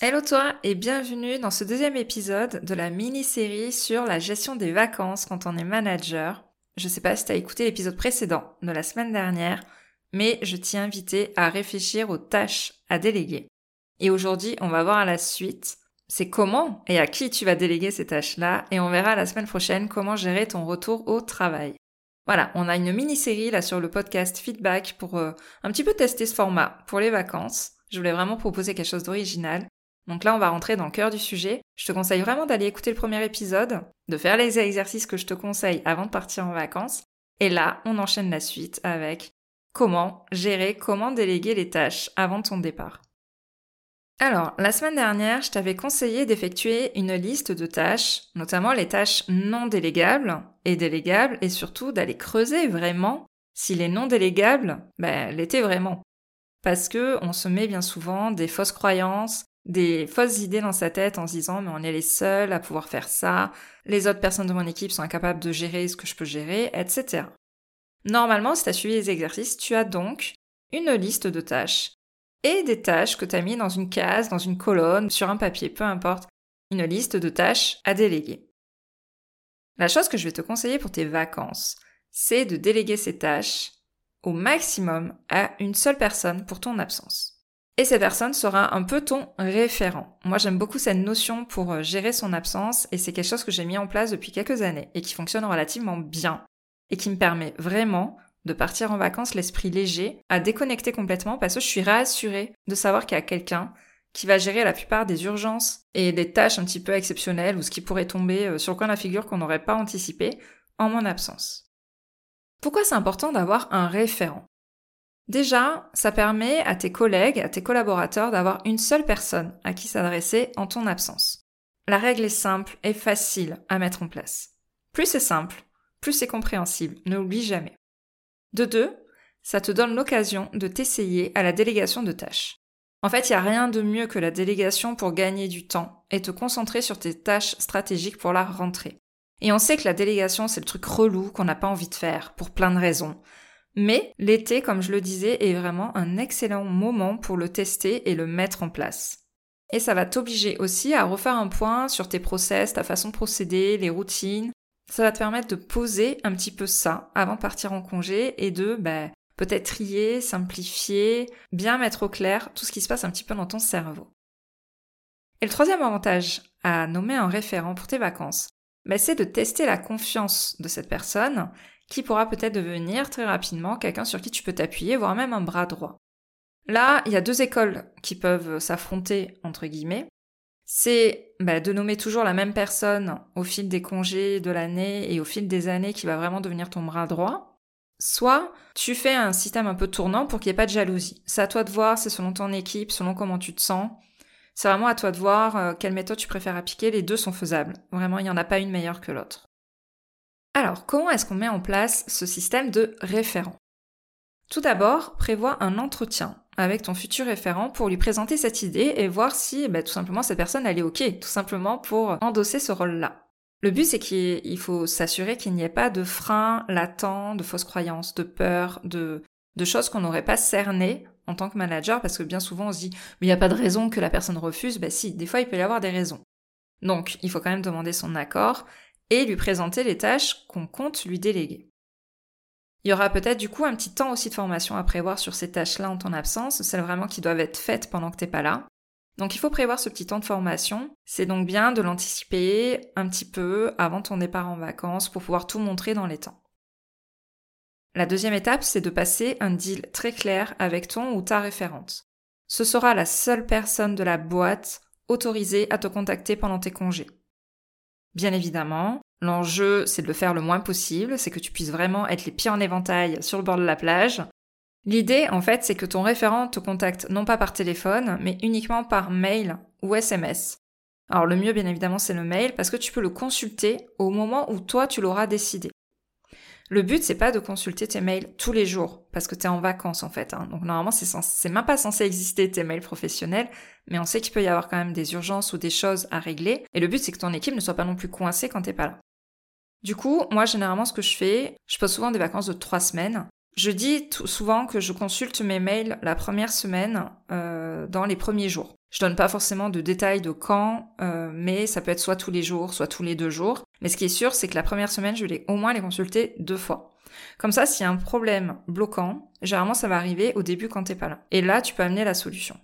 Hello toi et bienvenue dans ce deuxième épisode de la mini-série sur la gestion des vacances quand on est manager. Je sais pas si tu as écouté l'épisode précédent de la semaine dernière, mais je t'y invité à réfléchir aux tâches à déléguer. Et aujourd'hui, on va voir la suite. C'est comment et à qui tu vas déléguer ces tâches-là et on verra la semaine prochaine comment gérer ton retour au travail. Voilà, on a une mini-série là sur le podcast Feedback pour euh, un petit peu tester ce format pour les vacances. Je voulais vraiment proposer quelque chose d'original donc là, on va rentrer dans le cœur du sujet. Je te conseille vraiment d'aller écouter le premier épisode, de faire les exercices que je te conseille avant de partir en vacances. Et là, on enchaîne la suite avec comment gérer, comment déléguer les tâches avant ton départ. Alors, la semaine dernière, je t'avais conseillé d'effectuer une liste de tâches, notamment les tâches non délégables et délégables, et surtout d'aller creuser vraiment si les non délégables, ben, l'étaient vraiment. Parce que on se met bien souvent des fausses croyances, des fausses idées dans sa tête en se disant mais on est les seuls à pouvoir faire ça, les autres personnes de mon équipe sont incapables de gérer ce que je peux gérer, etc. Normalement, si tu as suivi les exercices, tu as donc une liste de tâches et des tâches que tu as mis dans une case, dans une colonne, sur un papier, peu importe, une liste de tâches à déléguer. La chose que je vais te conseiller pour tes vacances, c'est de déléguer ces tâches au maximum à une seule personne pour ton absence. Et cette personne sera un peu ton référent. Moi, j'aime beaucoup cette notion pour euh, gérer son absence et c'est quelque chose que j'ai mis en place depuis quelques années et qui fonctionne relativement bien et qui me permet vraiment de partir en vacances l'esprit léger, à déconnecter complètement parce que je suis rassurée de savoir qu'il y a quelqu'un qui va gérer la plupart des urgences et des tâches un petit peu exceptionnelles ou ce qui pourrait tomber euh, sur le coin de la figure qu'on n'aurait pas anticipé en mon absence. Pourquoi c'est important d'avoir un référent? Déjà, ça permet à tes collègues, à tes collaborateurs d'avoir une seule personne à qui s'adresser en ton absence. La règle est simple et facile à mettre en place. Plus c'est simple, plus c'est compréhensible, ne l'oublie jamais. De deux, ça te donne l'occasion de t'essayer à la délégation de tâches. En fait, il n'y a rien de mieux que la délégation pour gagner du temps et te concentrer sur tes tâches stratégiques pour la rentrée. Et on sait que la délégation, c'est le truc relou qu'on n'a pas envie de faire, pour plein de raisons. Mais l'été, comme je le disais, est vraiment un excellent moment pour le tester et le mettre en place. Et ça va t'obliger aussi à refaire un point sur tes process, ta façon de procéder, les routines. Ça va te permettre de poser un petit peu ça avant de partir en congé et de bah, peut-être trier, simplifier, bien mettre au clair tout ce qui se passe un petit peu dans ton cerveau. Et le troisième avantage à nommer un référent pour tes vacances, bah, c'est de tester la confiance de cette personne qui pourra peut-être devenir très rapidement quelqu'un sur qui tu peux t'appuyer, voire même un bras droit. Là, il y a deux écoles qui peuvent s'affronter, entre guillemets. C'est bah, de nommer toujours la même personne au fil des congés de l'année et au fil des années qui va vraiment devenir ton bras droit. Soit tu fais un système un peu tournant pour qu'il n'y ait pas de jalousie. C'est à toi de voir, c'est selon ton équipe, selon comment tu te sens. C'est vraiment à toi de voir euh, quelle méthode tu préfères appliquer. Les deux sont faisables. Vraiment, il n'y en a pas une meilleure que l'autre. Alors, comment est-ce qu'on met en place ce système de référent? Tout d'abord, prévois un entretien avec ton futur référent pour lui présenter cette idée et voir si bah, tout simplement cette personne elle est ok, tout simplement pour endosser ce rôle-là. Le but c'est qu'il faut s'assurer qu'il n'y ait pas de frein latent, de fausses croyances, de peur, de, de choses qu'on n'aurait pas cernées en tant que manager parce que bien souvent on se dit mais il n'y a pas de raison que la personne refuse, bah si, des fois il peut y avoir des raisons. Donc il faut quand même demander son accord et lui présenter les tâches qu'on compte lui déléguer. Il y aura peut-être du coup un petit temps aussi de formation à prévoir sur ces tâches-là en ton absence, celles vraiment qui doivent être faites pendant que t'es pas là. Donc il faut prévoir ce petit temps de formation. C'est donc bien de l'anticiper un petit peu avant ton départ en vacances pour pouvoir tout montrer dans les temps. La deuxième étape, c'est de passer un deal très clair avec ton ou ta référente. Ce sera la seule personne de la boîte autorisée à te contacter pendant tes congés. Bien évidemment, l'enjeu, c'est de le faire le moins possible, c'est que tu puisses vraiment être les pieds en éventail sur le bord de la plage. L'idée, en fait, c'est que ton référent te contacte non pas par téléphone, mais uniquement par mail ou SMS. Alors le mieux bien évidemment c'est le mail parce que tu peux le consulter au moment où toi tu l'auras décidé. Le but c'est pas de consulter tes mails tous les jours parce que tu es en vacances en fait. Hein. Donc normalement c'est, même pas censé exister tes mails professionnels, mais on sait qu'il peut y avoir quand même des urgences ou des choses à régler. Et le but c'est que ton équipe ne soit pas non plus coincée quand t'es pas là. Du coup, moi généralement ce que je fais, je pose souvent des vacances de trois semaines. Je dis souvent que je consulte mes mails la première semaine euh, dans les premiers jours. Je donne pas forcément de détails de quand, euh, mais ça peut être soit tous les jours, soit tous les deux jours. Mais ce qui est sûr, c'est que la première semaine, je vais au moins les consulter deux fois. Comme ça, s'il y a un problème bloquant, généralement ça va arriver au début quand t'es pas là. Et là, tu peux amener la solution.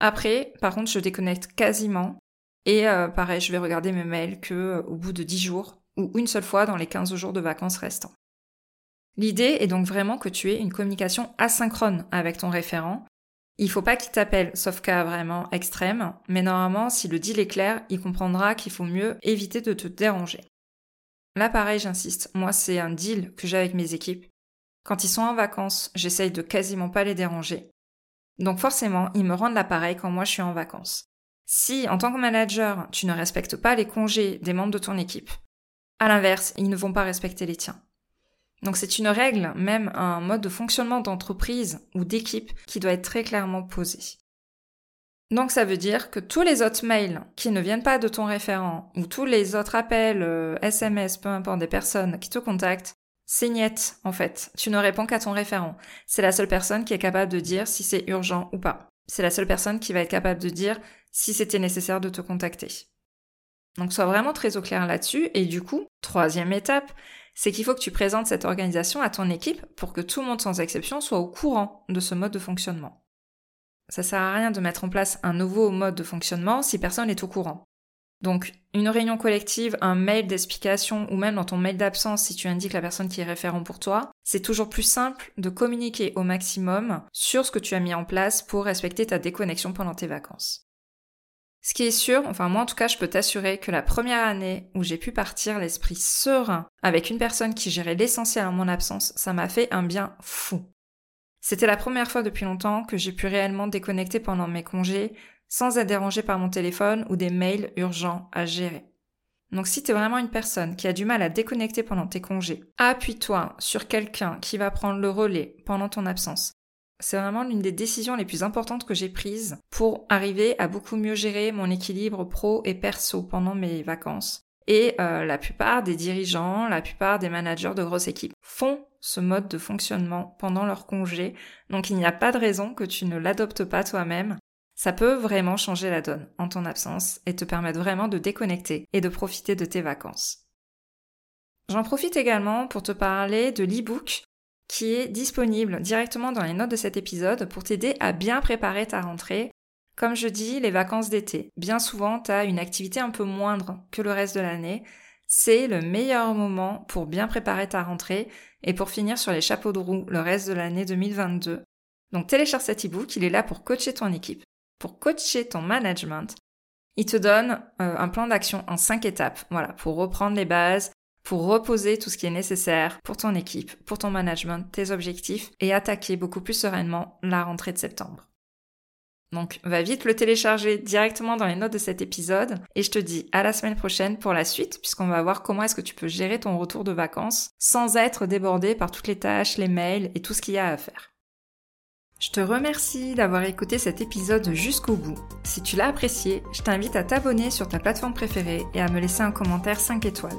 Après, par contre, je déconnecte quasiment. Et euh, pareil, je vais regarder mes mails que euh, au bout de 10 jours ou une seule fois dans les 15 jours de vacances restants. L'idée est donc vraiment que tu aies une communication asynchrone avec ton référent il faut pas qu'il t'appelle, sauf cas vraiment extrême, mais normalement, si le deal est clair, il comprendra qu'il faut mieux éviter de te déranger. Là, pareil, j'insiste, moi, c'est un deal que j'ai avec mes équipes. Quand ils sont en vacances, j'essaye de quasiment pas les déranger. Donc forcément, ils me rendent l'appareil quand moi je suis en vacances. Si, en tant que manager, tu ne respectes pas les congés des membres de ton équipe, à l'inverse, ils ne vont pas respecter les tiens. Donc c'est une règle, même un mode de fonctionnement d'entreprise ou d'équipe qui doit être très clairement posé. Donc ça veut dire que tous les autres mails qui ne viennent pas de ton référent ou tous les autres appels, SMS, euh, peu importe des personnes qui te contactent, c'est niet en fait. Tu ne réponds qu'à ton référent. C'est la seule personne qui est capable de dire si c'est urgent ou pas. C'est la seule personne qui va être capable de dire si c'était nécessaire de te contacter. Donc sois vraiment très au clair là-dessus et du coup, troisième étape, c'est qu'il faut que tu présentes cette organisation à ton équipe pour que tout le monde sans exception soit au courant de ce mode de fonctionnement. Ça sert à rien de mettre en place un nouveau mode de fonctionnement si personne n'est au courant. Donc, une réunion collective, un mail d'explication ou même dans ton mail d'absence si tu indiques la personne qui est référent pour toi, c'est toujours plus simple de communiquer au maximum sur ce que tu as mis en place pour respecter ta déconnexion pendant tes vacances. Ce qui est sûr, enfin moi en tout cas je peux t'assurer que la première année où j'ai pu partir l'esprit serein avec une personne qui gérait l'essentiel en mon absence, ça m'a fait un bien fou. C'était la première fois depuis longtemps que j'ai pu réellement déconnecter pendant mes congés sans être dérangé par mon téléphone ou des mails urgents à gérer. Donc si t'es vraiment une personne qui a du mal à déconnecter pendant tes congés, appuie-toi sur quelqu'un qui va prendre le relais pendant ton absence. C'est vraiment l'une des décisions les plus importantes que j'ai prises pour arriver à beaucoup mieux gérer mon équilibre pro et perso pendant mes vacances. Et euh, la plupart des dirigeants, la plupart des managers de grosses équipes font ce mode de fonctionnement pendant leur congé, donc il n'y a pas de raison que tu ne l'adoptes pas toi-même. Ça peut vraiment changer la donne en ton absence et te permettre vraiment de déconnecter et de profiter de tes vacances. J'en profite également pour te parler de l'e-book qui est disponible directement dans les notes de cet épisode pour t'aider à bien préparer ta rentrée. Comme je dis, les vacances d'été. Bien souvent, tu as une activité un peu moindre que le reste de l'année. C'est le meilleur moment pour bien préparer ta rentrée et pour finir sur les chapeaux de roue le reste de l'année 2022. Donc télécharge cet e-book, il est là pour coacher ton équipe, pour coacher ton management. Il te donne euh, un plan d'action en cinq étapes, voilà, pour reprendre les bases, pour reposer tout ce qui est nécessaire pour ton équipe, pour ton management, tes objectifs et attaquer beaucoup plus sereinement la rentrée de septembre. Donc va vite le télécharger directement dans les notes de cet épisode et je te dis à la semaine prochaine pour la suite puisqu'on va voir comment est-ce que tu peux gérer ton retour de vacances sans être débordé par toutes les tâches, les mails et tout ce qu'il y a à faire. Je te remercie d'avoir écouté cet épisode jusqu'au bout. Si tu l'as apprécié, je t'invite à t'abonner sur ta plateforme préférée et à me laisser un commentaire 5 étoiles.